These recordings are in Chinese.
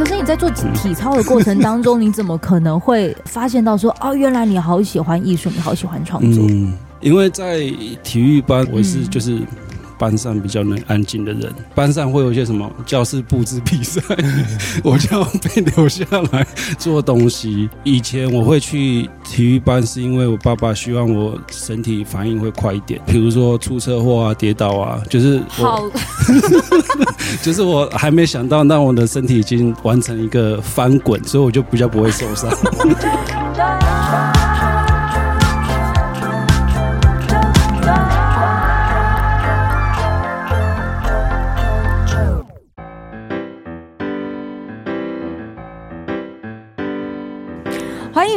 可是你在做体操的过程当中，你怎么可能会发现到说，哦，原来你好喜欢艺术，你好喜欢创作？嗯，因为在体育班，我是就是。嗯班上比较能安静的人，班上会有一些什么教室布置比赛，我就要被留下来做东西。以前我会去体育班，是因为我爸爸希望我身体反应会快一点，比如说出车祸啊、跌倒啊，就是好，就是我还没想到，那我的身体已经完成一个翻滚，所以我就比较不会受伤。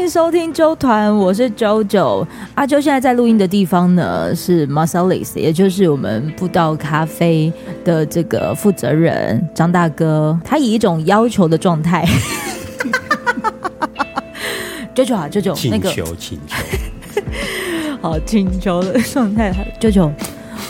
收听周团，我是 JoJo。阿周现在在录音的地方呢，是 Marcellus，也就是我们步道咖啡的这个负责人张大哥。他以一种要求的状态，JoJo 好，JoJo 那个请求，请求，好，请求的状态，JoJo。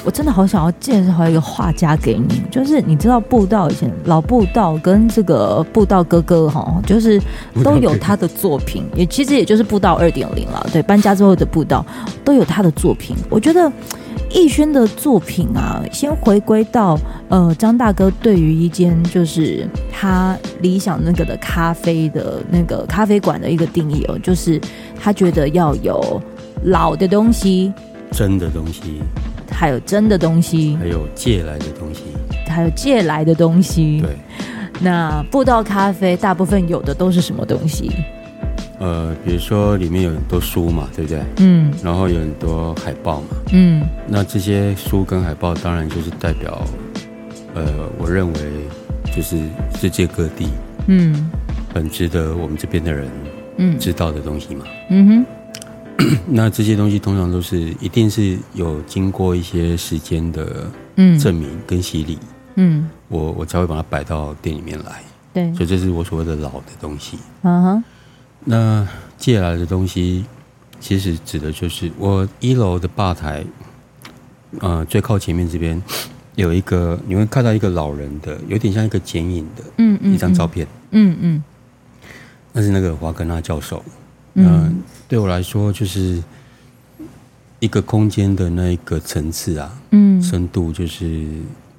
我真的好想要介绍一个画家给你，就是你知道步道以前老步道跟这个步道哥哥哈，就是都有他的作品，也其实也就是步道二点零了。对，搬家之后的步道都有他的作品。我觉得逸轩的作品啊，先回归到呃张大哥对于一间就是他理想那个的咖啡的那个咖啡馆的一个定义哦，就是他觉得要有老的东西，真的东西。还有真的东西，还有借来的东西，还有借来的东西。对，那布道咖啡大部分有的都是什么东西？呃，比如说里面有很多书嘛，对不对？嗯。然后有很多海报嘛。嗯。那这些书跟海报当然就是代表，呃，我认为就是世界各地，嗯，很值得我们这边的人，嗯，知道的东西嘛。嗯哼。那这些东西通常都是一定是有经过一些时间的证明跟洗礼，嗯，我我才会把它摆到店里面来，对，所以这是我所谓的老的东西。嗯哼，那借来的东西，其实指的就是我一楼的吧台，呃，最靠前面这边有一个，你会看到一个老人的，有点像一个剪影的，嗯嗯，一张照片，嗯嗯，那是那个华格纳教授。嗯，对我来说，就是一个空间的那一个层次啊，嗯，深度就是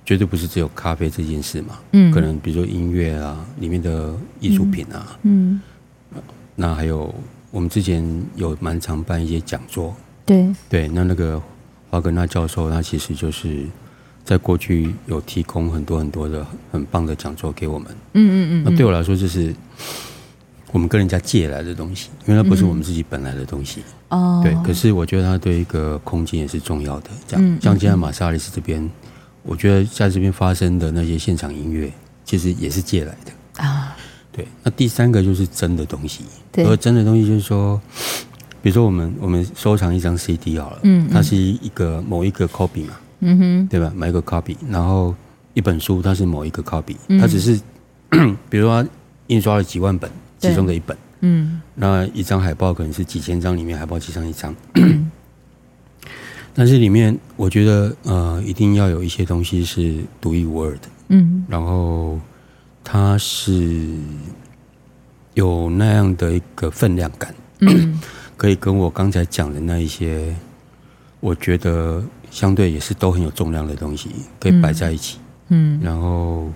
绝对不是只有咖啡这件事嘛，嗯，可能比如说音乐啊，里面的艺术品啊，嗯，那还有我们之前有蛮常办一些讲座，对。对，那那个华格纳教授，他其实就是在过去有提供很多很多的很棒的讲座给我们，嗯嗯嗯，那对我来说就是。我们跟人家借来的东西，因为它不是我们自己本来的东西。哦、嗯，对。可是我觉得它对一个空间也是重要的。这样，嗯、像今天马萨里斯这边，我觉得在这边发生的那些现场音乐，其实也是借来的啊。对。那第三个就是真的东西。对。而真的东西就是说，比如说我们我们收藏一张 CD 好了，嗯，嗯，它是一个某一个 copy 嘛，嗯哼，对吧？买一个 copy，然后一本书它是某一个 copy，它只是，嗯、比如说它印刷了几万本。其中的一本，嗯，那一张海报可能是几千张里面海报其中一张，嗯，但是里面我觉得呃，一定要有一些东西是独一无二的，嗯，然后它是有那样的一个分量感，嗯，可以跟我刚才讲的那一些，我觉得相对也是都很有重量的东西，可以摆在一起，嗯，然后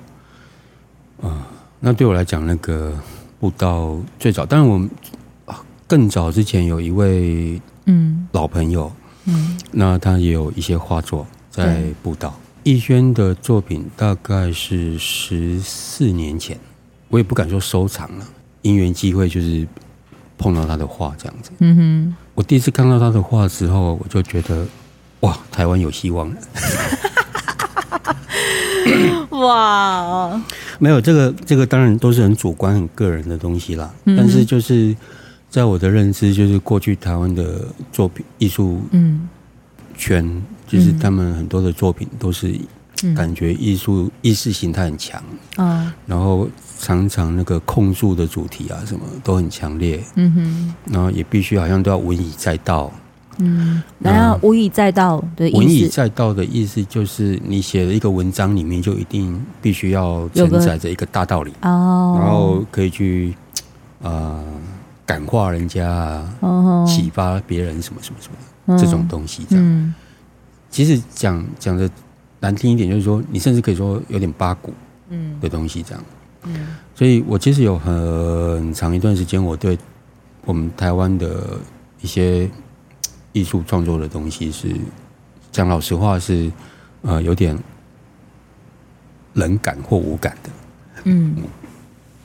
啊，呃，那对我来讲那个。步道最早，当然我们更早之前有一位嗯老朋友嗯，那他也有一些画作在布道。逸轩的作品大概是十四年前，我也不敢说收藏了，因缘机会就是碰到他的画这样子。嗯哼，我第一次看到他的画之后，我就觉得哇，台湾有希望了。哇。没有这个，这个当然都是很主观、很个人的东西啦。嗯、但是就是在我的认知，就是过去台湾的作品艺术圈，嗯、就是他们很多的作品都是感觉艺术意识形态很强啊，嗯、然后常常那个控诉的主题啊什么都很强烈。嗯哼，然后也必须好像都要文以载道，嗯，然后无以载道的意思，文以载道的意思就是你写了一个文章里面就一定必须要承载着一个大道理哦，然后可以去呃感化人家啊，启发别人什么什么什么这种东西这样。嗯、其实讲讲的难听一点，就是说你甚至可以说有点八股嗯。的东西这样。嗯，所以我其实有很长一段时间，我对我们台湾的一些艺术创作的东西是讲老实话是呃有点冷感或无感的。嗯，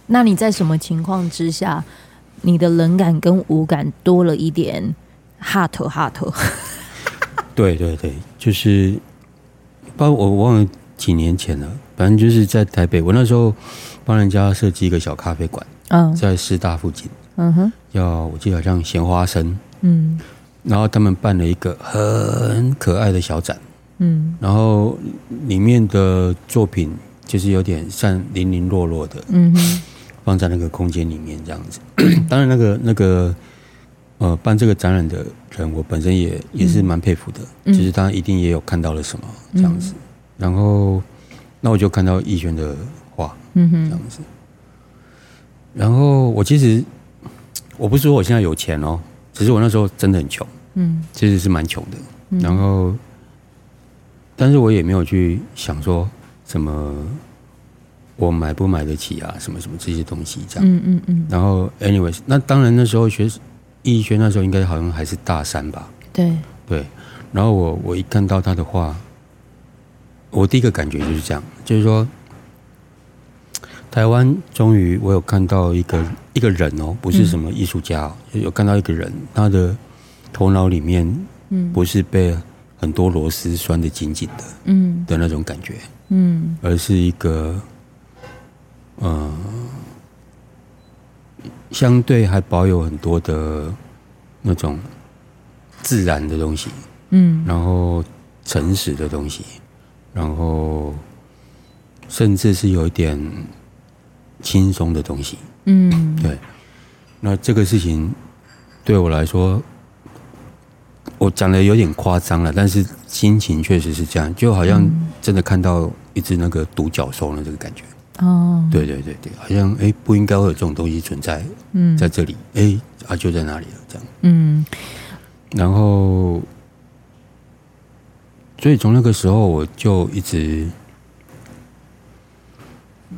那你在什么情况之下，你的冷感跟无感多了一点 heart heart？对对对，就是包括我忘了几年前了，反正就是在台北，我那时候。帮人家设计一个小咖啡馆，嗯，在师大附近，嗯哼，叫我记得好像咸花生，嗯，然后他们办了一个很可爱的小展，嗯，然后里面的作品就是有点像零零落落的，嗯，放在那个空间里面这样子。当然，那个那个呃办这个展览的人，我本身也也是蛮佩服的，就是他一定也有看到了什么这样子。然后，那我就看到逸轩的画。嗯哼，这样子。然后我其实我不是说我现在有钱哦，只是我那时候真的很穷，嗯，其实是蛮穷的。然后，但是我也没有去想说什么我买不买得起啊，什么什么这些东西这样。嗯嗯嗯。然后，anyways，那当然那时候学艺轩那时候应该好像还是大三吧。对对。然后我我一看到他的话，我第一个感觉就是这样，就是说。台湾终于，我有看到一个一个人哦，不是什么艺术家，嗯、有看到一个人，他的头脑里面，嗯，不是被很多螺丝拴得紧紧的，嗯，的那种感觉，嗯，而是一个，呃，相对还保有很多的那种自然的东西，嗯，然后诚实的东西，然后甚至是有一点。轻松的东西，嗯，对。那这个事情对我来说，我讲的有点夸张了，但是心情确实是这样，就好像真的看到一只那个独角兽的这个感觉。哦，对对对对，好像哎、欸，不应该会有这种东西存在，嗯，在这里，哎、欸，啊，就在那里了，这样。嗯。然后，所以从那个时候，我就一直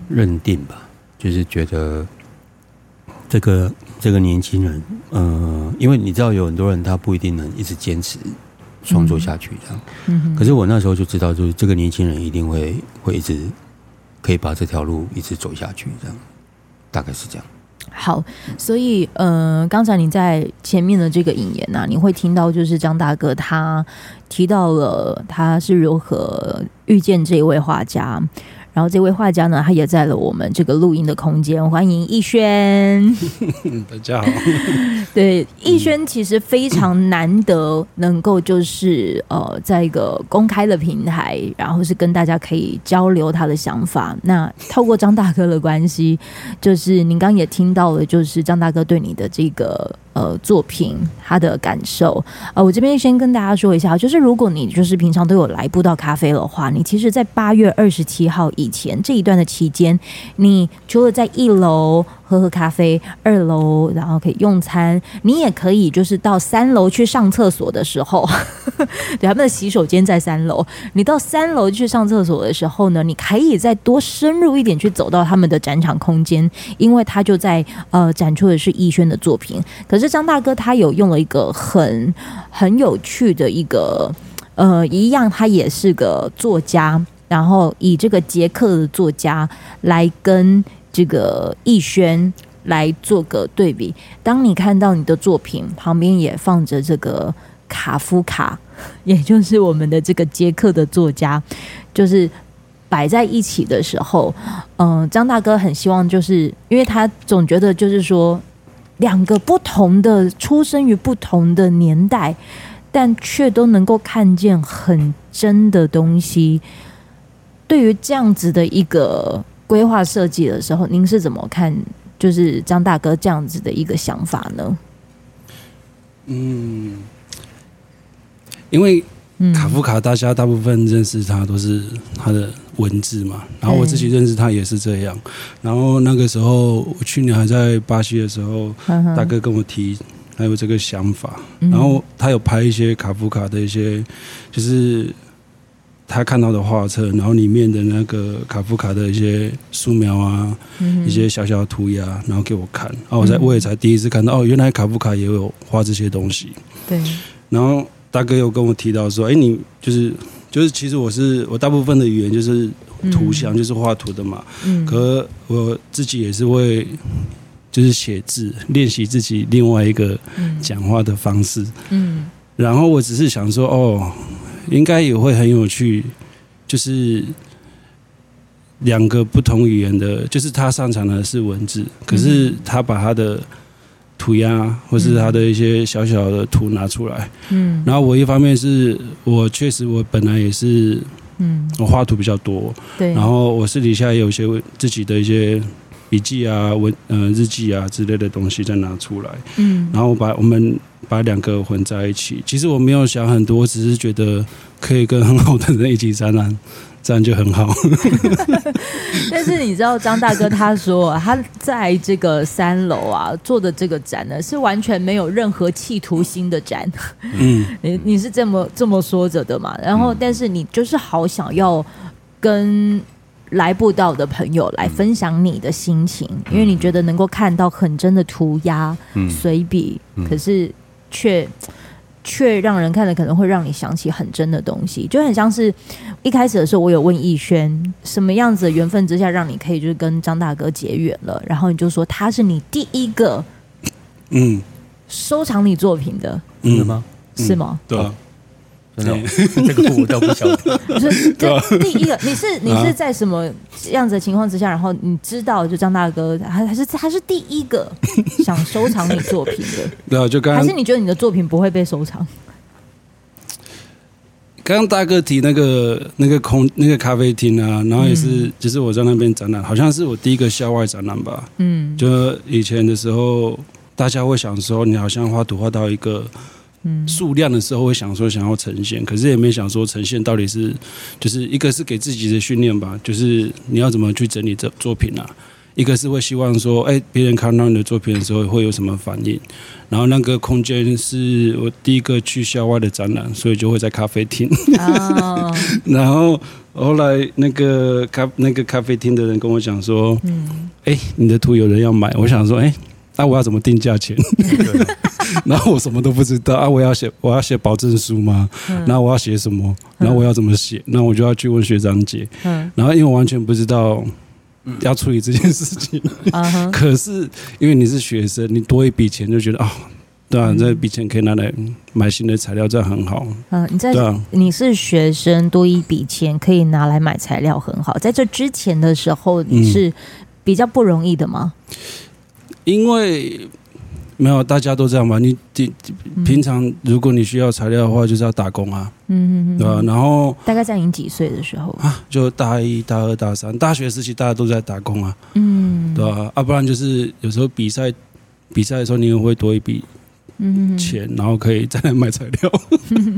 认定吧。就是觉得这个这个年轻人，呃，因为你知道有很多人他不一定能一直坚持创作下去这样，嗯哼。可是我那时候就知道，就是这个年轻人一定会会一直可以把这条路一直走下去，这样，大概是这样。好，所以呃，刚才你在前面的这个引言啊，你会听到就是张大哥他提到了他是如何遇见这一位画家。然后这位画家呢，他也在了我们这个录音的空间，欢迎逸轩。大家好。对，逸轩其实非常难得能够就是呃，在一个公开的平台，然后是跟大家可以交流他的想法。那透过张大哥的关系，就是您刚刚也听到了，就是张大哥对你的这个。呃，作品他的感受，呃，我这边先跟大家说一下，就是如果你就是平常都有来不到咖啡的话，你其实，在八月二十七号以前这一段的期间，你除了在一楼。喝喝咖啡，二楼然后可以用餐。你也可以就是到三楼去上厕所的时候，对，他们的洗手间在三楼。你到三楼去上厕所的时候呢，你可以再多深入一点去走到他们的展场空间，因为他就在呃展出的是逸轩的作品。可是张大哥他有用了一个很很有趣的一个呃一样，他也是个作家，然后以这个捷克的作家来跟。这个逸轩来做个对比，当你看到你的作品旁边也放着这个卡夫卡，也就是我们的这个捷克的作家，就是摆在一起的时候，嗯，张大哥很希望，就是因为他总觉得，就是说两个不同的出生于不同的年代，但却都能够看见很真的东西。对于这样子的一个。规划设计的时候，您是怎么看？就是张大哥这样子的一个想法呢？嗯，因为卡夫卡大家大部分认识他都是他的文字嘛，然后我自己认识他也是这样。然后那个时候我去年还在巴西的时候，大哥跟我提还有这个想法，然后他有拍一些卡夫卡的一些就是。他看到的画册，然后里面的那个卡夫卡的一些素描啊，嗯、一些小小的涂鸦，然后给我看，然后我才我也才第一次看到哦，原来卡夫卡也有画这些东西。对。然后大哥又跟我提到说：“哎，你就是就是，其实我是我大部分的语言就是图像，嗯、就是画图的嘛。嗯。可我自己也是会就是写字，练习自己另外一个讲话的方式。嗯。然后我只是想说，哦。应该也会很有趣，就是两个不同语言的，就是他擅长的是文字，可是他把他的涂鸦或是他的一些小小的图拿出来，嗯，然后我一方面是我确实我本来也是，嗯，我画图比较多，对，然后我私底下也有一些自己的一些。笔记啊，文呃日记啊之类的东西再拿出来，嗯，然后把我们把两个混在一起。其实我没有想很多，我只是觉得可以跟很好的人一起展览，这样就很好。但是你知道张大哥他说他在这个三楼啊做的这个展呢，是完全没有任何企图心的展。嗯，你你是这么这么说着的嘛？然后，但是你就是好想要跟。来不到的朋友来分享你的心情，因为你觉得能够看到很真的涂鸦、随笔，可是却却让人看了可能会让你想起很真的东西，就很像是一开始的时候，我有问逸轩什么样子的缘分之下让你可以就是跟张大哥结缘了，然后你就说他是你第一个嗯。收藏你作品的，嗯。吗？是吗？对啊。真的，这个我倒不晓得。就是第一个，你是你是在什么样子的情况之下，然后你知道就张大哥，还还是他是第一个想收藏你作品的？对啊，就刚刚还是你觉得你的作品不会被收藏？刚刚大哥提那个那个空那个咖啡厅啊，然后也是就是我在那边展览，好像是我第一个校外展览吧。嗯，就以前的时候，大家会想说，你好像画图画到一个。数量的时候会想说想要呈现，可是也没想说呈现到底是，就是一个是给自己的训练吧，就是你要怎么去整理这作品啊？一个是会希望说，哎，别人看到你的作品的时候会有什么反应？然后那个空间是我第一个去校外的展览，所以就会在咖啡厅。Oh. 然后后来那个咖那个咖啡厅的人跟我讲说，嗯，哎，你的图有人要买，我想说，哎。那、啊、我要怎么定价钱？然后 我什么都不知道啊！我要写我要写保证书吗？然后我要写什么？然后我要怎么写？那我就要去问学长姐。然后因为我完全不知道要处理这件事情。可是因为你是学生，你多一笔钱就觉得啊、哦，对啊，这笔钱可以拿来买新的材料，这样很好。嗯，你在啊，你是学生，多一笔钱可以拿来买材料，很好。在这之前的时候，你是比较不容易的吗？因为没有大家都这样吧？你平常如果你需要材料的话，就是要打工啊，嗯，对吧？然后大概在你几岁的时候啊？就大一、大二、大三，大学时期大家都在打工啊，嗯，对吧？啊，不然就是有时候比赛比赛的时候，你也会多一笔嗯钱，然后可以再来买材料。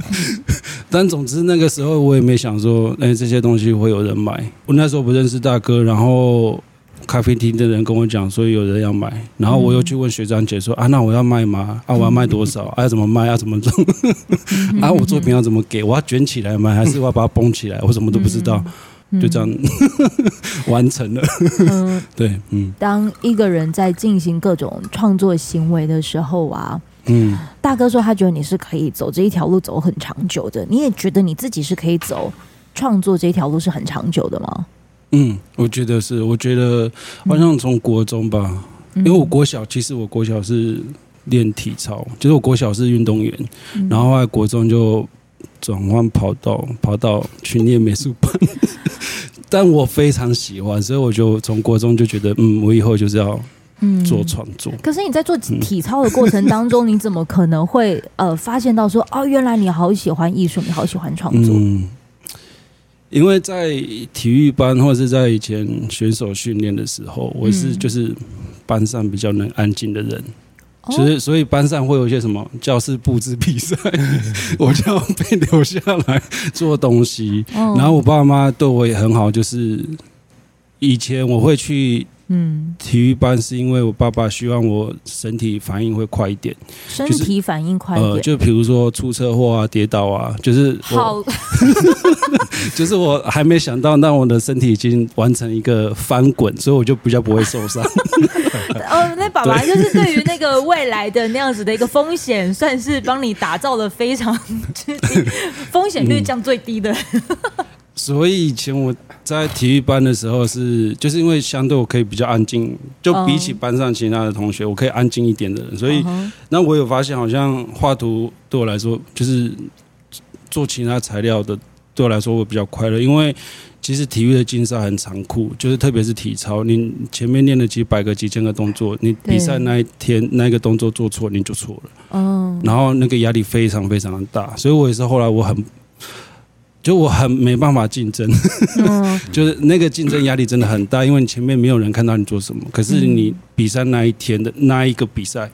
但总之那个时候我也没想说，哎，这些东西会有人买。我那时候不认识大哥，然后。咖啡厅的人跟我讲说有人要买，然后我又去问学长姐说啊，那我要卖吗？啊，我要卖多少？啊，要怎么卖？要怎么做？啊，我作品要怎么给？我要卷起来吗，还是我要把它绷起来？我什么都不知道，就这样 完成了。嗯，对，嗯。当一个人在进行各种创作行为的时候啊，嗯，大哥说他觉得你是可以走这一条路走很长久的，你也觉得你自己是可以走创作这条路是很长久的吗？嗯，我觉得是，我觉得好像从国中吧，因为我国小其实我国小是练体操，就是我国小是运动员，然后后来国中就转换跑道，跑到去练美术班，但我非常喜欢，所以我就从国中就觉得，嗯，我以后就是要做创作。可是你在做体操的过程当中，你怎么可能会呃发现到说，哦，原来你好喜欢艺术，你好喜欢创作？嗯因为在体育班或者是在以前选手训练的时候，我是就是班上比较能安静的人。所以所以班上会有一些什么教室布置比赛，我就要被留下来做东西。然后我爸妈对我也很好，就是以前我会去。嗯，体育班是因为我爸爸希望我身体反应会快一点，身体反应快一点，呃，就比如说出车祸啊、跌倒啊，就是好，就是我还没想到，那我的身体已经完成一个翻滚，所以我就比较不会受伤。哦，那爸爸就是对于那个未来的那样子的一个风险，算是帮你打造了非常 风险率降最低的。所以以前我在体育班的时候是，就是因为相对我可以比较安静，就比起班上其他的同学，我可以安静一点的人。所以，那我有发现，好像画图对我来说，就是做其他材料的，对我来说会比较快乐。因为其实体育的竞赛很残酷，就是特别是体操，你前面练了几百个、几千个动作，你比赛那一天那个动作做错，你就错了。嗯，然后那个压力非常非常的大，所以我也是后来我很。就我很没办法竞争，嗯、就是那个竞争压力真的很大，因为你前面没有人看到你做什么。可是你比赛那一天的那一个比赛，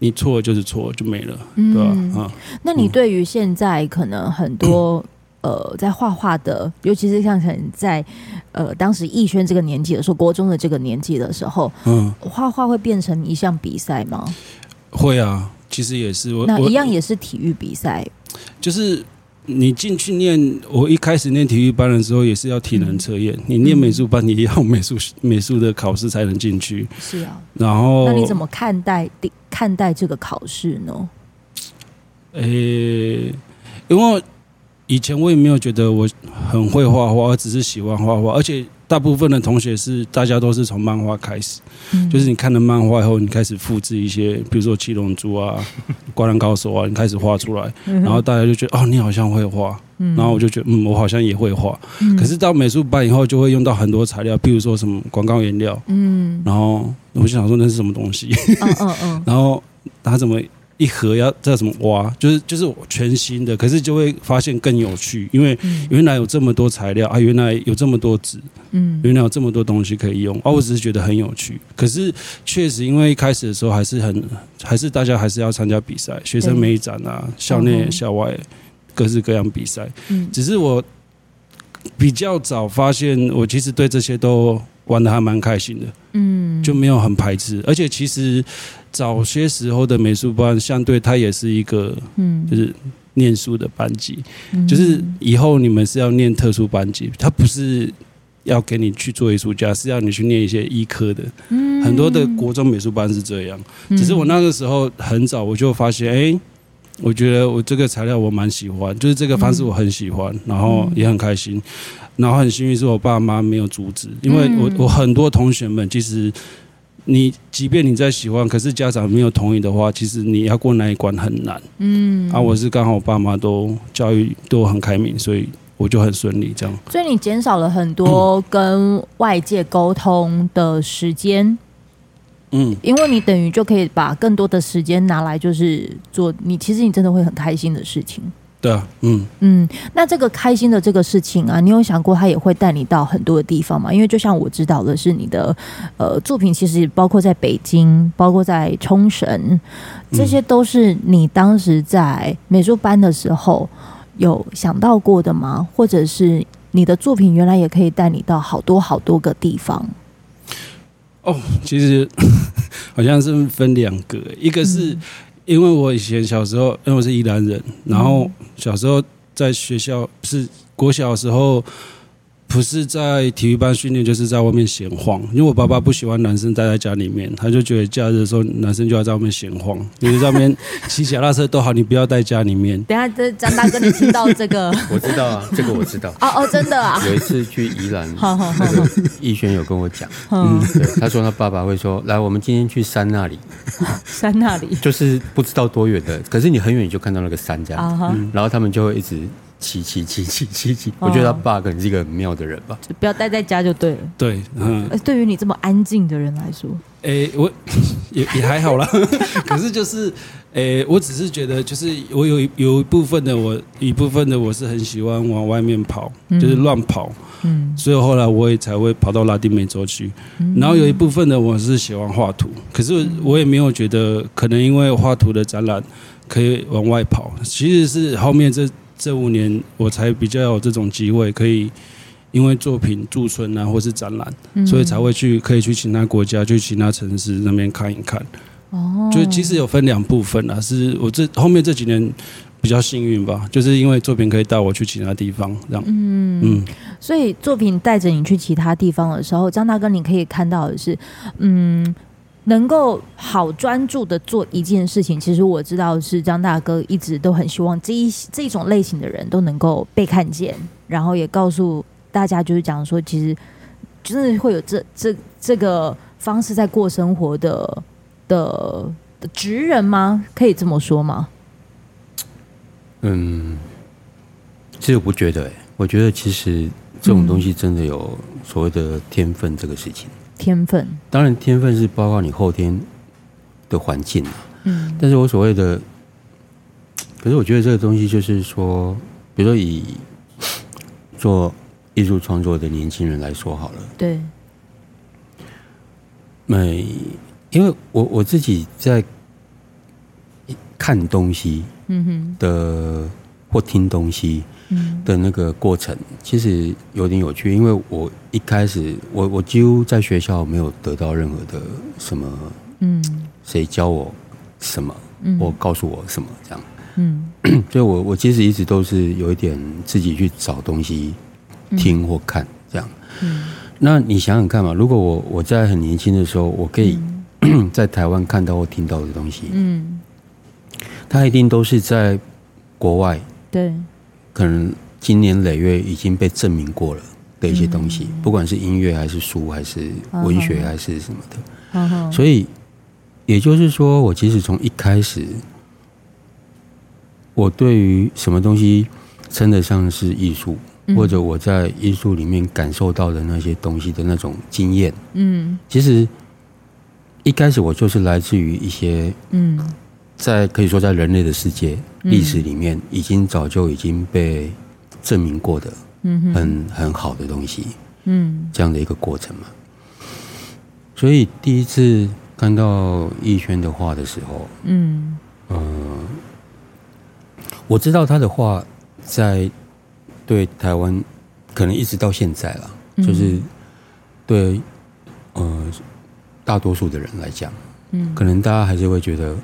你错了就是错了，就没了，对吧？啊，那你对于现在可能很多呃在画画的，尤其是像可能在呃当时艺轩这个年纪的时候，国中的这个年纪的时候，嗯，画画会变成一项比赛吗？会啊，其实也是，我那一样也是体育比赛，就是。你进去念，我一开始念体育班的时候也是要体能测验。嗯、你念美术班，你也要美术美术的考试才能进去。是啊。然后，那你怎么看待看待这个考试呢？诶、欸，因为以前我也没有觉得我很会画画，我只是喜欢画画，而且。大部分的同学是，大家都是从漫画开始，嗯、就是你看了漫画以后，你开始复制一些，比如说七龙珠啊、灌篮高手啊，你开始画出来，然后大家就觉得哦，你好像会画，然后我就觉得嗯，我好像也会画。可是到美术班以后，就会用到很多材料，比如说什么广告颜料，嗯，然后我就想说那是什么东西，嗯嗯嗯，然后他怎么？一盒要叫什么？挖，就是就是全新的，可是就会发现更有趣，因为原来有这么多材料啊，原来有这么多纸，嗯，原来有这么多东西可以用，啊，我只是觉得很有趣。可是确实，因为一开始的时候还是很，还是大家还是要参加比赛，学生美展啊，校内校外各式各样比赛。嗯，只是我比较早发现，我其实对这些都玩的还蛮开心的，嗯，就没有很排斥，而且其实。早些时候的美术班，相对它也是一个，嗯，就是念书的班级，嗯，就是以后你们是要念特殊班级，它不是要给你去做艺术家，是要你去念一些医科的。嗯，很多的国中美术班是这样。只是我那个时候很早我就发现，哎，我觉得我这个材料我蛮喜欢，就是这个方式我很喜欢，然后也很开心，然后很幸运是我爸妈没有阻止，因为我我很多同学们其实。你即便你再喜欢，可是家长没有同意的话，其实你要过那一关很难。嗯，啊，我是刚好我爸妈都教育都很开明，所以我就很顺利这样。所以你减少了很多跟外界沟通的时间。嗯，因为你等于就可以把更多的时间拿来就是做你其实你真的会很开心的事情。对啊，嗯嗯，那这个开心的这个事情啊，你有想过他也会带你到很多的地方吗？因为就像我知道的是，你的呃作品其实包括在北京，包括在冲绳，这些都是你当时在美术班的时候有想到过的吗？或者是你的作品原来也可以带你到好多好多个地方？哦，其实 好像是分两个，一个是。嗯因为我以前小时候，因为我是宜兰人，然后小时候在学校是国小的时候。不是在体育班训练，就是在外面闲晃。因为我爸爸不喜欢男生待在家里面，他就觉得假日的时候男生就要在外面闲晃。因为在外面 骑脚踏车都好，你不要在家里面。等下，这张大哥，你知道这个？我知道啊，这个我知道。哦哦，真的啊！有一次去宜兰，那个逸轩有跟我讲，嗯，对，他说他爸爸会说：“来，我们今天去山那里。”山那里就是不知道多远的，可是你很远你就看到那个山这样。然后他们就会一直。七七七七七七，我觉得他爸可能是一个很妙的人吧。就不要待在家就对了。对，嗯。对于你这么安静的人来说，诶、欸，我也也还好啦。可是就是，诶、欸，我只是觉得，就是我有有一部分的我，一部分的我是很喜欢往外面跑，嗯、就是乱跑。嗯。所以后来我也才会跑到拉丁美洲去。嗯。然后有一部分的我是喜欢画图，可是我也没有觉得可能因为画图的展览可以往外跑。其实是后面这。这五年我才比较有这种机会，可以因为作品驻村啊，或是展览，嗯、所以才会去可以去其他国家，去其他城市那边看一看。哦，就其实有分两部分啊，是我这后面这几年比较幸运吧，就是因为作品可以带我去其他地方，这样。嗯嗯，所以作品带着你去其他地方的时候，张大哥，你可以看到的是，嗯。能够好专注的做一件事情，其实我知道是张大哥一直都很希望这一这种类型的人都能够被看见，然后也告诉大家，就是讲说，其实真的会有这这这个方式在过生活的的的职人吗？可以这么说吗？嗯，其实我不觉得，我觉得其实这种东西真的有所谓的天分这个事情。天分，当然天分是包括你后天的环境，嗯，但是我所谓的，可是我觉得这个东西就是说，比如说以做艺术创作的年轻人来说好了，对，每因为我我自己在看东西，嗯哼。的或听东西。的那个过程其实有点有趣，因为我一开始我我几乎在学校没有得到任何的什么，嗯，谁教我什么，我告诉我什么这样，嗯，所以我我其实一直都是有一点自己去找东西听或看这样，嗯，那你想想看嘛，如果我我在很年轻的时候，我可以 在台湾看到或听到的东西，嗯，它一定都是在国外，对。可能经年累月已经被证明过了的一些东西，不管是音乐还是书还是文学还是什么的，所以也就是说，我其实从一开始，我对于什么东西称得上是艺术，或者我在艺术里面感受到的那些东西的那种经验，嗯，其实一开始我就是来自于一些，嗯。在可以说，在人类的世界历史里面，已经早就已经被证明过的，很很好的东西，嗯，这样的一个过程嘛。所以第一次看到逸轩的画的时候，嗯，呃，我知道他的画在对台湾可能一直到现在了，就是对呃大多数的人来讲，嗯，可能大家还是会觉得。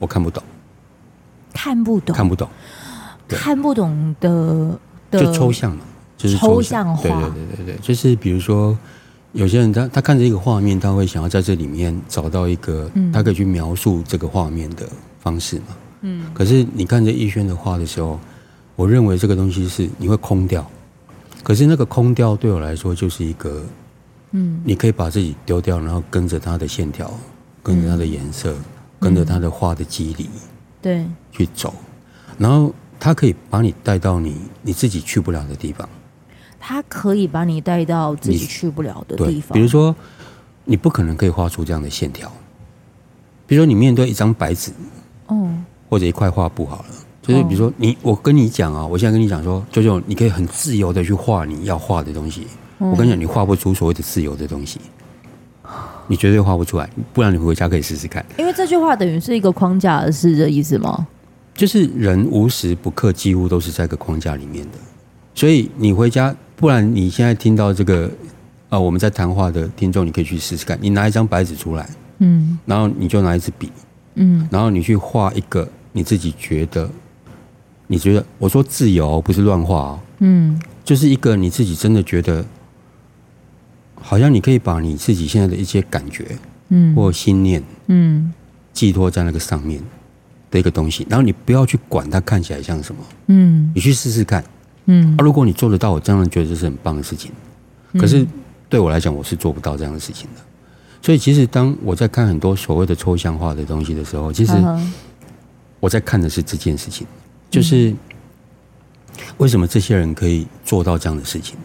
我看不懂，看不懂，看不懂，看不懂的，就抽象嘛，就是抽象画。对对对对对，就是比如说，有些人他他看着一个画面，他会想要在这里面找到一个他可以去描述这个画面的方式嘛。嗯。可是你看着逸轩的画的时候，我认为这个东西是你会空掉。可是那个空掉对我来说就是一个，嗯，你可以把自己丢掉，然后跟着它的线条，跟着它的颜色。跟着他的画的肌理，对，去走，然后他可以把你带到你你自己去不了的地方。他可以把你带到自己去不了的地方。比如说，你不可能可以画出这样的线条。比如说，你面对一张白纸，哦，或者一块画布好了，就是比如说你，我跟你讲啊，我现在跟你讲说，舅舅你可以很自由的去画你要画的东西。我跟你讲，你画不出所谓的自由的东西。你绝对画不出来，不然你回家可以试试看。因为这句话等于是一个框架，是这意思吗？就是人无时不刻几乎都是在一个框架里面的，所以你回家，不然你现在听到这个啊、呃，我们在谈话的听众，你可以去试试看。你拿一张白纸出来，嗯，然后你就拿一支笔，嗯，然后你去画一个你自己觉得，你觉得我说自由不是乱画哦，嗯，就是一个你自己真的觉得。好像你可以把你自己现在的一些感觉，嗯，或心念，嗯，寄托在那个上面的一个东西，然后你不要去管它看起来像什么，嗯，你去试试看，嗯，啊，如果你做得到，我当然觉得这是很棒的事情。可是对我来讲，我是做不到这样的事情的。所以，其实当我在看很多所谓的抽象化的东西的时候，其实我在看的是这件事情，就是为什么这些人可以做到这样的事情？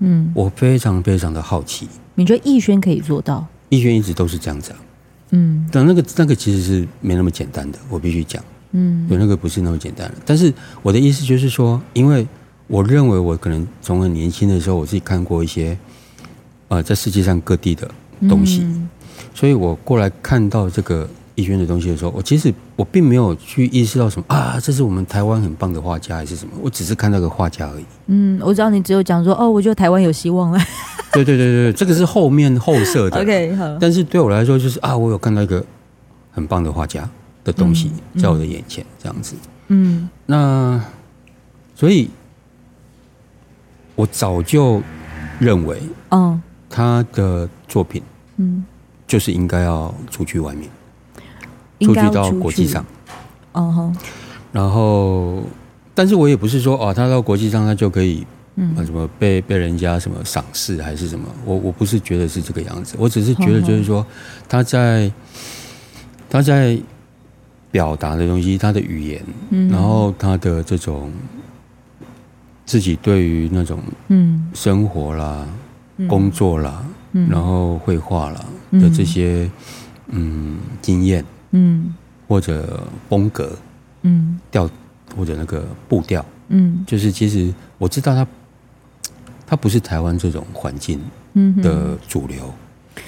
嗯，我非常非常的好奇。你觉得逸轩可以做到？逸轩一直都是这样子啊。嗯，但那个那个其实是没那么简单的，我必须讲。嗯，对，那个不是那么简单的。但是我的意思就是说，因为我认为我可能从很年轻的时候，我自己看过一些，呃，在世界上各地的东西，嗯、所以我过来看到这个。逸轩的东西的时候，我其实我并没有去意识到什么啊，这是我们台湾很棒的画家还是什么，我只是看那个画家而已。嗯，我知道你只有讲说哦，我觉得台湾有希望了。对对对对，这个是后面后设的。OK，好。但是对我来说，就是啊，我有看到一个很棒的画家的东西在我的眼前，嗯、这样子。嗯，那所以，我早就认为，嗯，他的作品，嗯，就是应该要出去外面。出去到国际上，哦吼，然后，但是我也不是说哦，他到国际上他就可以，嗯，什么被被人家什么赏识还是什么，我我不是觉得是这个样子，我只是觉得就是说他在他在表达的东西，他的语言，嗯，然后他的这种自己对于那种嗯。生活啦、工作啦，然后绘画啦的这些嗯经验。嗯，或者风格，嗯，调或者那个步调，嗯，就是其实我知道他，他不是台湾这种环境的主流，嗯、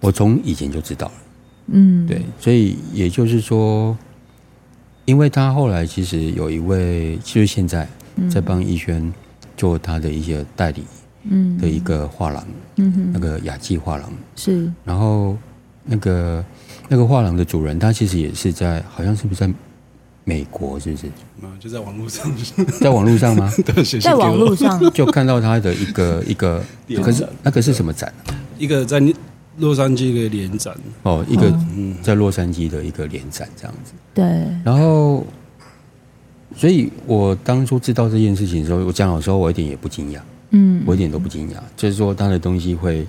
我从以前就知道了，嗯，对，所以也就是说，因为他后来其实有一位，就是现在在帮逸轩做他的一些代理，嗯，的一个画廊，嗯哼，那个雅纪画廊是，然后那个。那个画廊的主人，他其实也是在，好像是不是在美国？是不是？就在网络上，在网络上吗？在网络上 就看到他的一个一个，可是那个是什么展？一个在洛杉矶的联展哦，一个在洛杉矶的一个联展这样子。对。然后，所以我当初知道这件事情的时候，我讲老实话，我一点也不惊讶。嗯，我一点都不惊讶，就是说他的东西会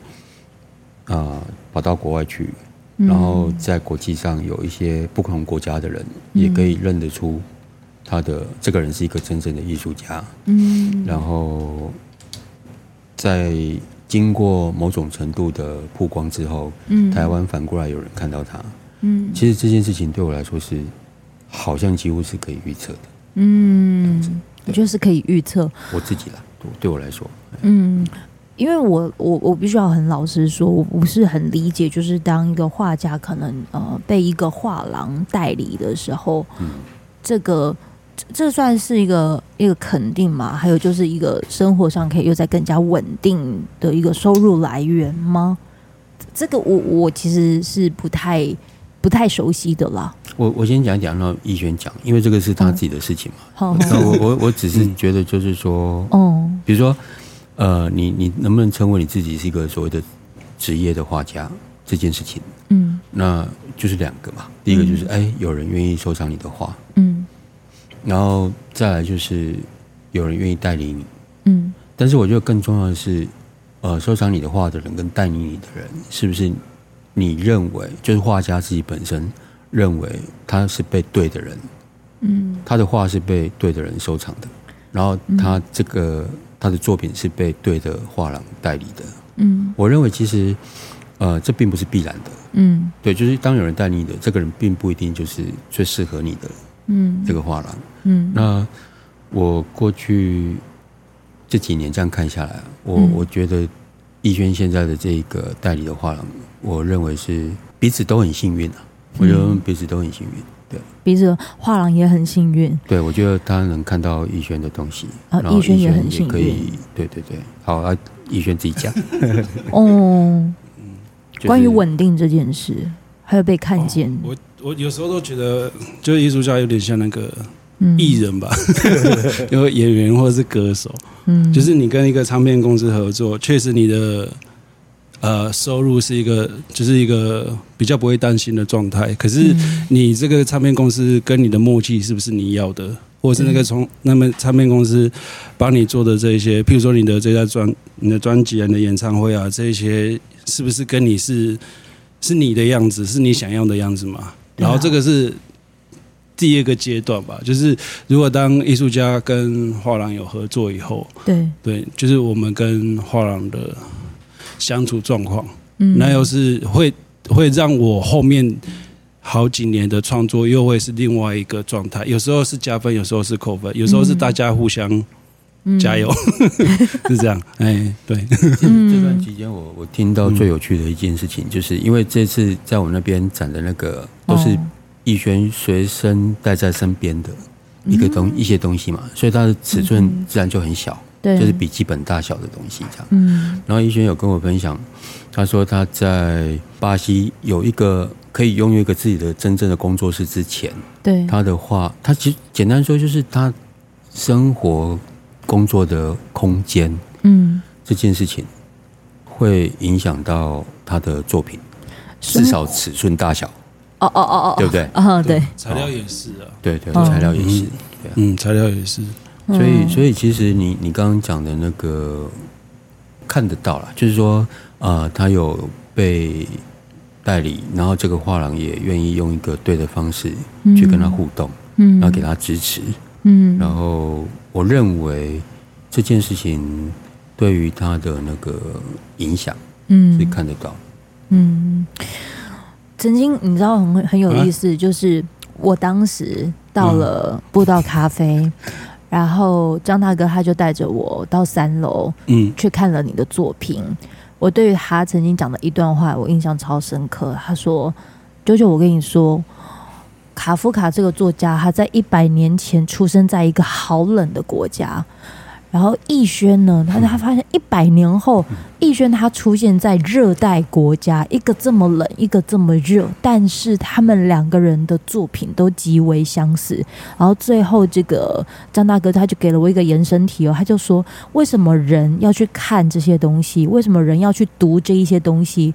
啊跑到国外去。然后在国际上有一些不同国家的人也可以认得出他的这个人是一个真正的艺术家。嗯，然后在经过某种程度的曝光之后，嗯，台湾反过来有人看到他。嗯，其实这件事情对我来说是好像几乎是可以预测的。嗯，我觉得是可以预测。我自己啦，对我来说，嗯。因为我我我必须要很老实说，我不是很理解，就是当一个画家可能呃被一个画廊代理的时候，嗯，这个这算是一个一个肯定吗？还有就是一个生活上可以又在更加稳定的一个收入来源吗？这个我我其实是不太不太熟悉的啦。我我先讲讲，让逸轩讲，因为这个是他自己的事情嘛。好，那我我我只是觉得就是说，嗯，比如说。呃，你你能不能称为你自己是一个所谓的职业的画家这件事情？嗯，那就是两个嘛。第一个就是，哎、嗯，有人愿意收藏你的画，嗯，然后再来就是有人愿意代理你，嗯。但是我觉得更重要的是，呃，收藏你的画的人跟代理你的人，是不是你认为就是画家自己本身认为他是被对的人，嗯，他的画是被对的人收藏的，然后他这个。他的作品是被对的画廊代理的，嗯，我认为其实，呃，这并不是必然的，嗯，对，就是当有人代理你的这个人，并不一定就是最适合你的，嗯，这个画廊，嗯，那我过去这几年这样看下来，我我觉得逸轩现在的这个代理的画廊，我认为是彼此都很幸运啊，我觉得彼此都很幸运。彼此画廊也很幸运，对，我觉得他能看到逸轩的东西，啊，逸轩也很幸运，可以，对对对，好啊，逸轩自己讲，哦，就是、关于稳定这件事，还有被看见，哦、我我有时候都觉得，就是艺术家有点像那个艺人吧，因为、嗯、演员或者是歌手，嗯，就是你跟一个唱片公司合作，确实你的。呃，收入是一个，就是一个比较不会担心的状态。可是你这个唱片公司跟你的默契是不是你要的，或者是那个从那么唱片公司帮你做的这些，譬如说你的这张专、你的专辑啊、你的演唱会啊，这些是不是跟你是是你的样子，是你想要的样子嘛？然后这个是第二个阶段吧，就是如果当艺术家跟画廊有合作以后，对对，就是我们跟画廊的相处状况，嗯，那又是会会让我后面好几年的创作又会是另外一个状态，有时候是加分，有时候是扣分，有时候是大家互相加油，嗯、是这样，哎，对。这 段期间，我我听到最有趣的一件事情，就是因为这次在我们那边展的那个都是。逸轩随身带在身边的一个东、嗯、一些东西嘛，所以它的尺寸自然就很小，就是笔记本大小的东西这样。嗯，然后逸轩有跟我分享，他说他在巴西有一个可以拥有一个自己的真正的工作室之前，对。他的话，他其实简单说就是他生活工作的空间，嗯，这件事情会影响到他的作品，至少尺寸大小。哦哦哦哦，对不对？啊，对，材料也是啊，对对，材料也是，嗯，材料也是。所以，所以其实你你刚刚讲的那个看得到了，就是说，呃，他有被代理，然后这个画廊也愿意用一个对的方式去跟他互动，嗯，然后给他支持，嗯，然后我认为这件事情对于他的那个影响，嗯，是看得到，嗯。曾经你知道很很有意思，就是我当时到了布道咖啡，然后张大哥他就带着我到三楼，嗯，去看了你的作品。我对于他曾经讲的一段话，我印象超深刻。他说：“九九，我跟你说，卡夫卡这个作家，他在一百年前出生在一个好冷的国家。”然后逸轩呢，他他发现一百年后，逸轩他出现在热带国家，一个这么冷，一个这么热，但是他们两个人的作品都极为相似。然后最后这个张大哥他就给了我一个延伸题哦，他就说：为什么人要去看这些东西？为什么人要去读这一些东西？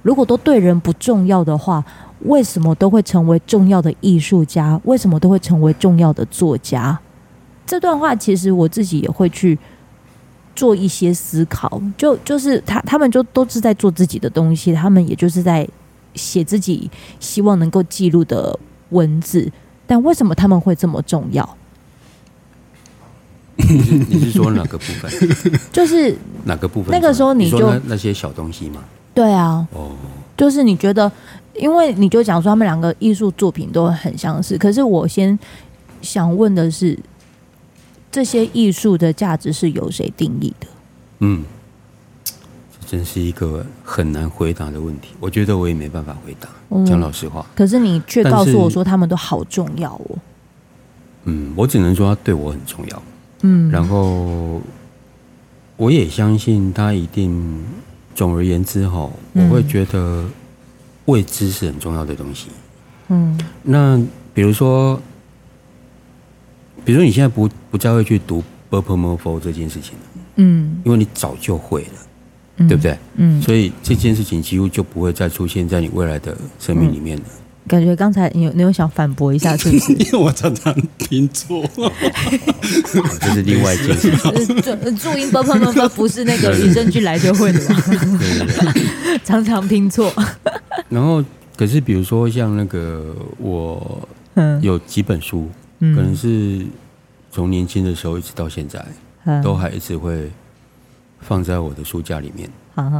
如果都对人不重要的话，为什么都会成为重要的艺术家？为什么都会成为重要的作家？这段话其实我自己也会去做一些思考，就就是他他们就都是在做自己的东西，他们也就是在写自己希望能够记录的文字，但为什么他们会这么重要？你是，你是说哪个部分？就是哪个部分？那个时候你就那些小东西吗？对啊，哦，就是你觉得，因为你就讲说他们两个艺术作品都很相似，可是我先想问的是。这些艺术的价值是由谁定义的？嗯，这真是一个很难回答的问题。我觉得我也没办法回答，嗯、讲老实话。可是你却告诉我说他们都好重要哦。嗯，我只能说他对我很重要。嗯，然后我也相信他一定。总而言之，哈，我会觉得未知是很重要的东西。嗯，那比如说。比如说，你现在不不再会去读 bopomofo 这件事情了，嗯，因为你早就会了，嗯、对不对？嗯，所以这件事情几乎就不会再出现在你未来的生命里面了。嗯、感觉刚才你有你有想反驳一下，是不是？因为我常常拼错，这是另外一件事。注音 bopomofo 不是那个与生俱来就会的吗？对对对，常常拼错。然后，可是比如说像那个，我有几本书。可能是从年轻的时候一直到现在，都还一直会放在我的书架里面。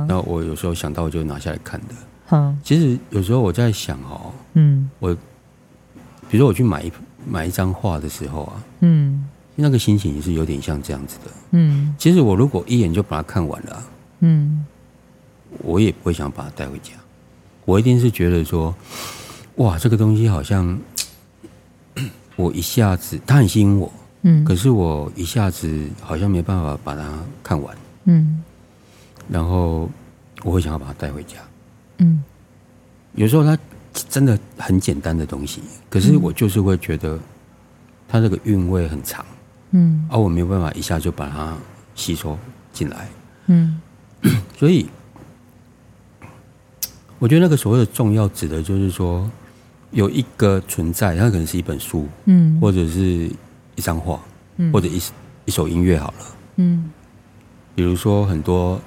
那我有时候想到就拿下来看的。其实有时候我在想哦，嗯，我比如说我去买一买一张画的时候啊，嗯，那个心情也是有点像这样子的。嗯，其实我如果一眼就把它看完了，嗯，我也不会想把它带回家。我一定是觉得说，哇，这个东西好像。我一下子，他很吸引我，嗯，可是我一下子好像没办法把它看完，嗯，然后我会想要把它带回家，嗯，有时候它真的很简单的东西，可是我就是会觉得它这个韵味很长，嗯，而我没有办法一下就把它吸收进来，嗯，所以我觉得那个所谓的重要，指的就是说。有一个存在，它可能是一本书，嗯，或者是一张画，嗯，或者一一首音乐好了，嗯，比如说很多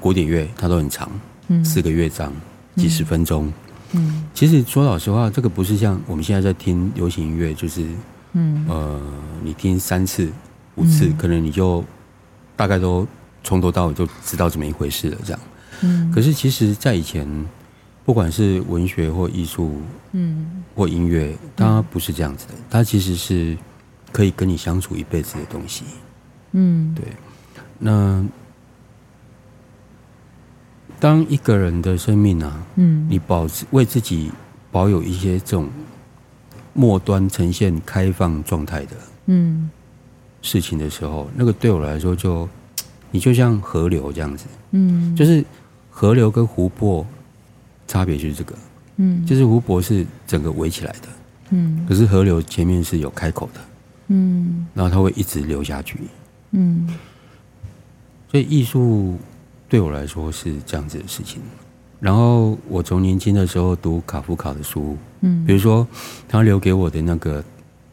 古典乐，它都很长，嗯，四个乐章，几十分钟，嗯，其实说老实话，这个不是像我们现在在听流行音乐，就是嗯。呃，你听三次五次，嗯、可能你就大概都从头到尾就知道怎么一回事了，这样。嗯，可是其实，在以前，不管是文学或艺术，嗯，或音乐，它不是这样子的，它其实是可以跟你相处一辈子的东西。嗯，对。那当一个人的生命啊，嗯，你保持为自己保有一些这种末端呈现开放状态的，嗯，事情的时候，那个对我来说就，你就像河流这样子，嗯，就是。河流跟湖泊差别就是这个，嗯，就是湖泊是整个围起来的，嗯，可是河流前面是有开口的，嗯，然后它会一直流下去，嗯，所以艺术对我来说是这样子的事情。然后我从年轻的时候读卡夫卡的书，嗯，比如说他留给我的那个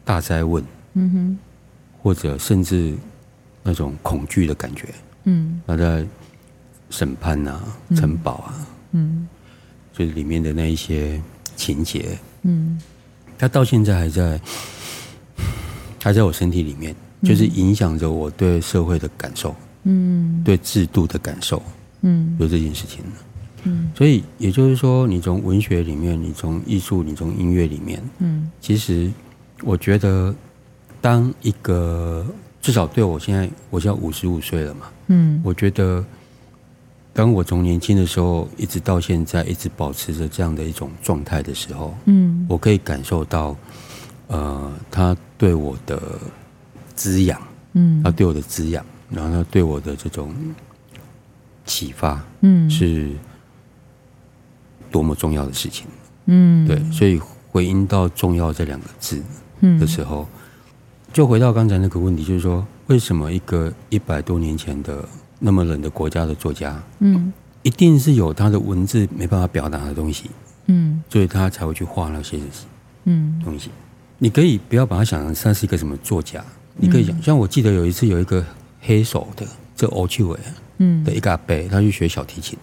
大哉问，嗯哼，或者甚至那种恐惧的感觉，嗯，他在。审判啊，城堡啊，嗯，就是里面的那一些情节，嗯，它到现在还在，还在我身体里面，就是影响着我对社会的感受，嗯，对制度的感受，嗯，有这件事情，嗯，所以也就是说，你从文学里面，你从艺术，你从音乐里面，嗯，其实我觉得，当一个至少对我现在，我现在五十五岁了嘛，嗯，我觉得。当我从年轻的时候一直到现在，一直保持着这样的一种状态的时候，嗯，我可以感受到，呃，他对我的滋养，嗯，他对我的滋养，然后他对我的这种启发，嗯，是多么重要的事情，嗯，对，所以回应到“重要”这两个字的时候，就回到刚才那个问题，就是说，为什么一个一百多年前的那么冷的国家的作家，嗯，一定是有他的文字没办法表达的东西，嗯，所以他才会去画那些嗯东西。你可以不要把他想成他是一个什么作家，你可以想，像我记得有一次有一个黑手的这欧趣伟，嗯，的一个阿伯，他去学小提琴，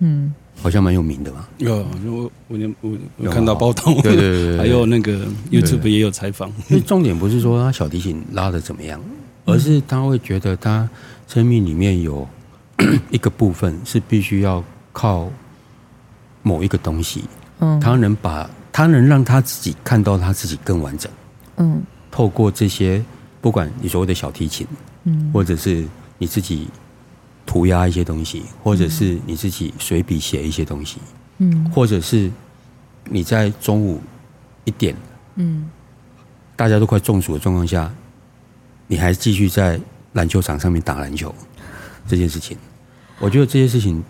嗯，好像蛮有名的吧。有，我我我我看到报道，对对对，还有那个 YouTube 也有采访。所以重点不是说他小提琴拉的怎么样，而是他会觉得他。生命里面有 一个部分是必须要靠某一个东西，嗯，他能把他能让他自己看到他自己更完整，嗯，透过这些，不管你所谓的小提琴，嗯，或者是你自己涂鸦一些东西，或者是你自己随笔写一些东西，嗯，或者是你在中午一点，嗯，大家都快中暑的状况下，你还继续在。篮球场上面打篮球这件事情，我觉得这件事情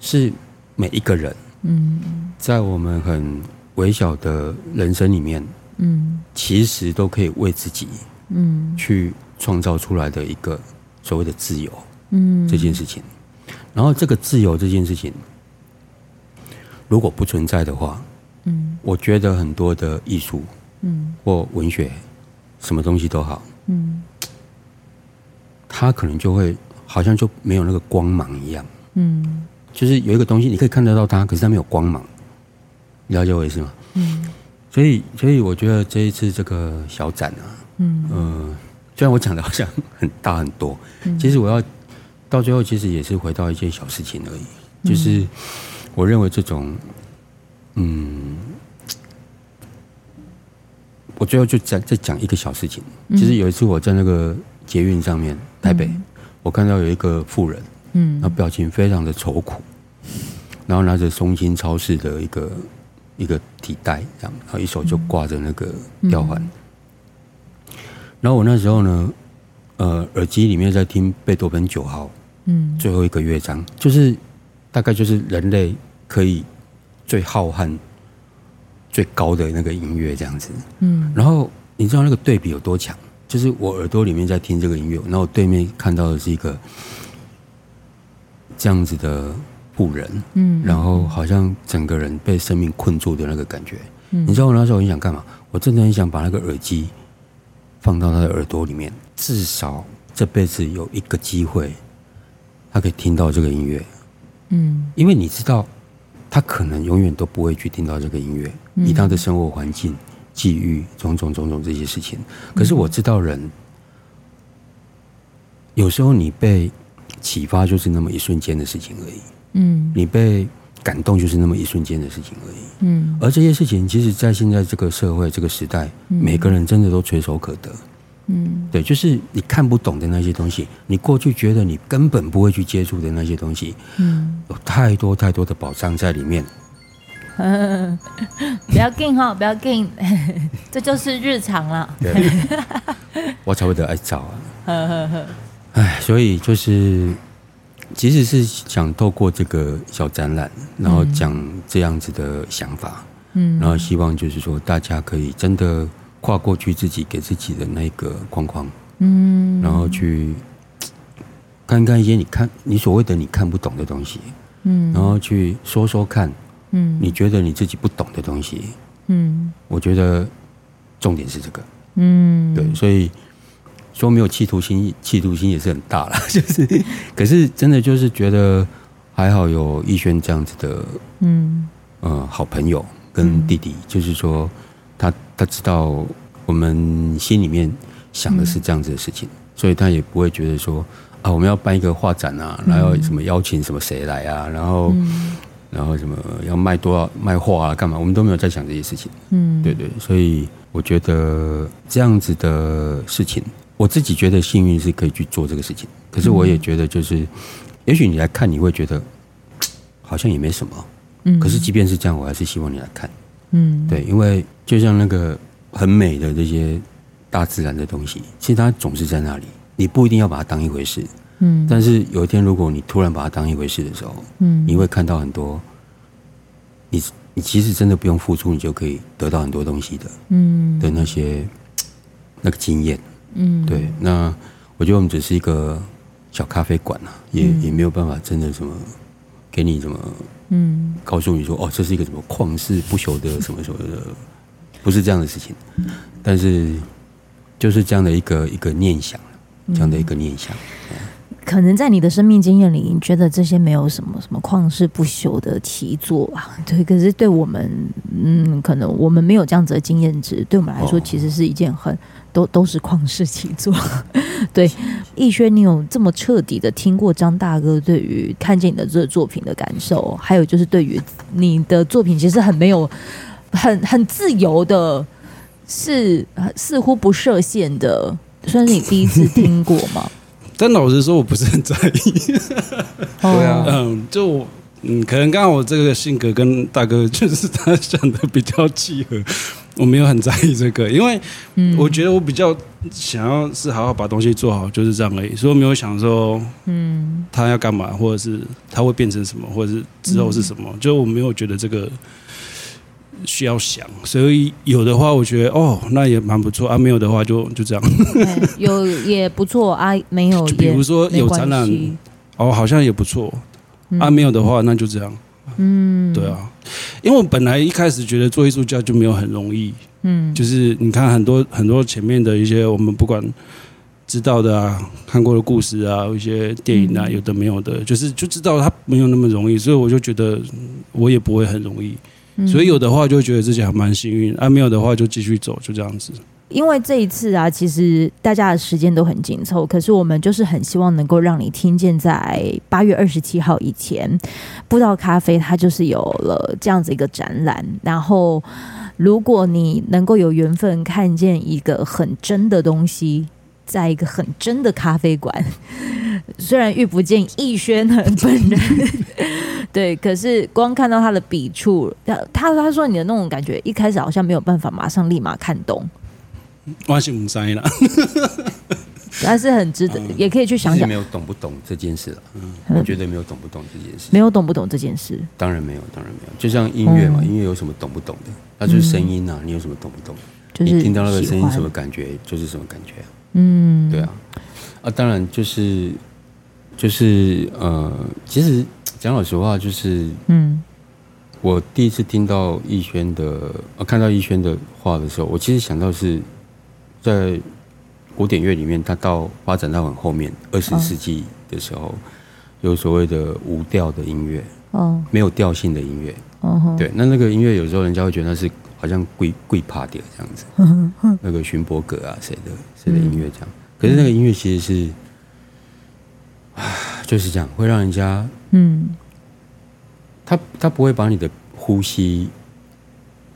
是每一个人，嗯，在我们很微小的人生里面，嗯，其实都可以为自己，嗯，去创造出来的一个所谓的自由，嗯，这件事情。然后这个自由这件事情，如果不存在的话，嗯，我觉得很多的艺术，嗯，或文学，什么东西都好，嗯。他可能就会好像就没有那个光芒一样，嗯，就是有一个东西你可以看得到它，可是它没有光芒，了解我意思吗？嗯，所以所以我觉得这一次这个小展啊，嗯。呃，虽然我讲的好像很大很多，嗯，其实我要到最后其实也是回到一件小事情而已，就是我认为这种，嗯，我最后就再再讲一个小事情，其实有一次我在那个。捷运上面，台北，嗯、我看到有一个妇人，嗯，那表情非常的愁苦，然后拿着松青超市的一个一个提袋，这样，然后一手就挂着那个吊环，嗯、然后我那时候呢，呃，耳机里面在听贝多芬九号，嗯，最后一个乐章，就是大概就是人类可以最浩瀚、最高的那个音乐这样子，嗯，然后你知道那个对比有多强？就是我耳朵里面在听这个音乐，然后我对面看到的是一个这样子的妇人，嗯，然后好像整个人被生命困住的那个感觉。嗯，你知道我那时候很想干嘛？我真的很想把那个耳机放到他的耳朵里面，至少这辈子有一个机会，他可以听到这个音乐。嗯，因为你知道，他可能永远都不会去听到这个音乐，嗯、以他的生活环境、际遇、种种种种这些事情。可是我知道人，嗯、有时候你被启发就是那么一瞬间的事情而已。嗯，你被感动就是那么一瞬间的事情而已。嗯，而这些事情，其实，在现在这个社会、这个时代，嗯、每个人真的都垂手可得。嗯，对，就是你看不懂的那些东西，你过去觉得你根本不会去接触的那些东西，嗯，有太多太多的宝藏在里面。嗯、不要紧哈，不要紧，这就是日常了。对，我才会得爱找啊。呵 呵呵。哎，所以就是，其实是想透过这个小展览，然后讲这样子的想法，嗯，然后希望就是说大家可以真的。跨过去自己给自己的那个框框，嗯，然后去看看一些你看你所谓的你看不懂的东西，嗯，然后去说说看，嗯，你觉得你自己不懂的东西，嗯，我觉得重点是这个，嗯，对，所以说没有企图心，企图心也是很大了，就是，可是真的就是觉得还好有逸轩这样子的，嗯，呃，好朋友跟弟弟，就是说。他他知道我们心里面想的是这样子的事情，嗯、所以他也不会觉得说啊，我们要办一个画展啊，然后什么邀请什么谁来啊，然后、嗯、然后什么要卖多少卖货啊，干嘛？我们都没有在想这些事情。嗯，对对，所以我觉得这样子的事情，我自己觉得幸运是可以去做这个事情。可是我也觉得，就是、嗯、也许你来看，你会觉得好像也没什么。嗯，可是即便是这样，我还是希望你来看。嗯，对，因为就像那个很美的这些大自然的东西，其实它总是在那里，你不一定要把它当一回事。嗯，但是有一天，如果你突然把它当一回事的时候，嗯，你会看到很多，你你其实真的不用付出，你就可以得到很多东西的。嗯，的那些那个经验，嗯，对，那我觉得我们只是一个小咖啡馆啊，也也没有办法真的什么给你什么。嗯，告诉你说哦，这是一个什么旷世不朽的什么什么的，不是这样的事情，但是就是这样的一个一个念想，这样的一个念想。嗯，可能在你的生命经验里，你觉得这些没有什么什么旷世不朽的奇作啊？对，可是对我们，嗯，可能我们没有这样子的经验值，对我们来说，其实是一件很。都都是旷世奇作，对，逸轩，你有这么彻底的听过张大哥对于看见你的这个作品的感受，还有就是对于你的作品其实很没有很很自由的，是似乎不设限的，算是你第一次听过吗？但老实说，我不是很在意。对啊，嗯，就嗯，可能刚好我这个性格跟大哥就是他想的比较契合。我没有很在意这个，因为我觉得我比较想要是好好把东西做好，就是这样而已。所以我没有想说，嗯，他要干嘛，或者是他会变成什么，或者是之后是什么，就我没有觉得这个需要想。所以有的话，我觉得哦，那也蛮不错啊；没有的话就，就就这样。有也不错啊，没有也，比如说有展览，哦，好像也不错啊；没有的话，那就这样。嗯，对啊。因为我本来一开始觉得做艺术家就没有很容易，嗯，就是你看很多很多前面的一些我们不管知道的啊、看过的故事啊、一些电影啊，有的没有的，就是就知道他没有那么容易，所以我就觉得我也不会很容易，所以有的话就觉得自己还蛮幸运，啊，没有的话就继续走，就这样子。因为这一次啊，其实大家的时间都很紧凑，可是我们就是很希望能够让你听见，在八月二十七号以前，步道咖啡它就是有了这样子一个展览。然后，如果你能够有缘分看见一个很真的东西，在一个很真的咖啡馆，虽然遇不见逸轩本人，对，可是光看到他的笔触，他他他说你的那种感觉，一开始好像没有办法马上立马看懂。我是唔知啦，但是很值得，嗯、也可以去想想。没有懂不懂这件事了，嗯，我绝对没有懂不懂这件事。没有懂不懂这件事，当然没有，当然没有。就像音乐嘛，嗯、音乐有什么懂不懂的？那就是声音啊，嗯、你有什么懂不懂？就是你听到那个声音什么感觉，就是什么感觉啊？嗯，对啊，啊，当然就是就是呃，其实讲老实话，就是嗯。我第一次听到逸轩的，呃，看到逸轩的话的时候，我其实想到是在古典乐里面，它到发展到很后面，二十世纪的时候，有所谓的无调的音乐，哦，没有调性的音乐，哦，对，那那个音乐有时候人家会觉得那是好像贵贵趴点这样子，那个勋伯格啊谁的谁的音乐这样，可是那个音乐其实是，啊，就是这样，会让人家，嗯，他他不会把你的呼吸，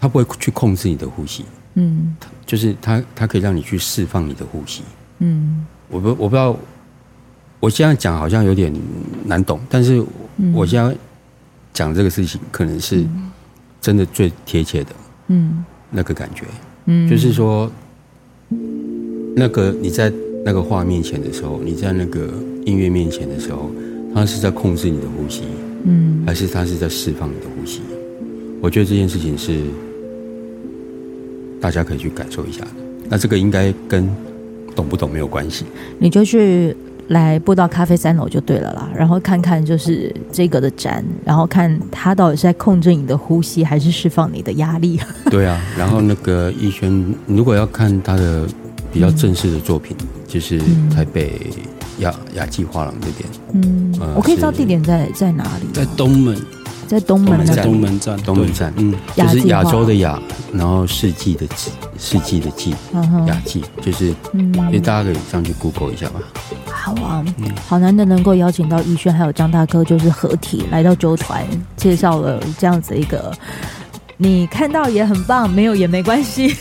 他不会去控制你的呼吸，嗯，就是他他可以让你去释放你的呼吸，嗯，我不我不知道。我现在讲好像有点难懂，但是我现在讲这个事情可能是真的最贴切的，嗯，那个感觉，嗯，就是说，那个你在那个画面前的时候，你在那个音乐面前的时候，他是在控制你的呼吸，嗯，还是他是在释放你的呼吸？我觉得这件事情是大家可以去感受一下的。那这个应该跟懂不懂没有关系，你就去。来播到咖啡三楼就对了啦，然后看看就是这个的展，然后看他到底是在控制你的呼吸，还是释放你的压力。对啊，然后那个逸轩，如果要看他的比较正式的作品，嗯、就是台北雅雅纪画廊这边。嗯，呃、我可以知道地点在在哪里？在东门。在东门站，东门站，东门站，嗯，就是亚洲的亚，然后世纪的纪，世纪的纪，雅纪，就是，嗯，所以大家可以上去 Google 一下吧。好啊，好难得能够邀请到逸轩还有张大哥，就是合体来到九团，介绍了这样子一个。你看到也很棒，没有也没关系，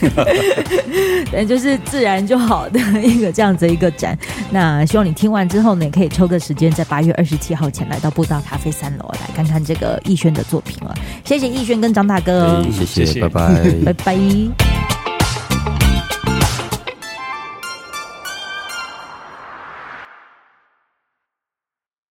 但就是自然就好的一个这样子一个展。那希望你听完之后呢，也可以抽个时间，在八月二十七号前来到步道咖啡三楼来看看这个逸轩的作品了。谢谢逸轩跟张大哥，谢谢，拜拜，拜拜。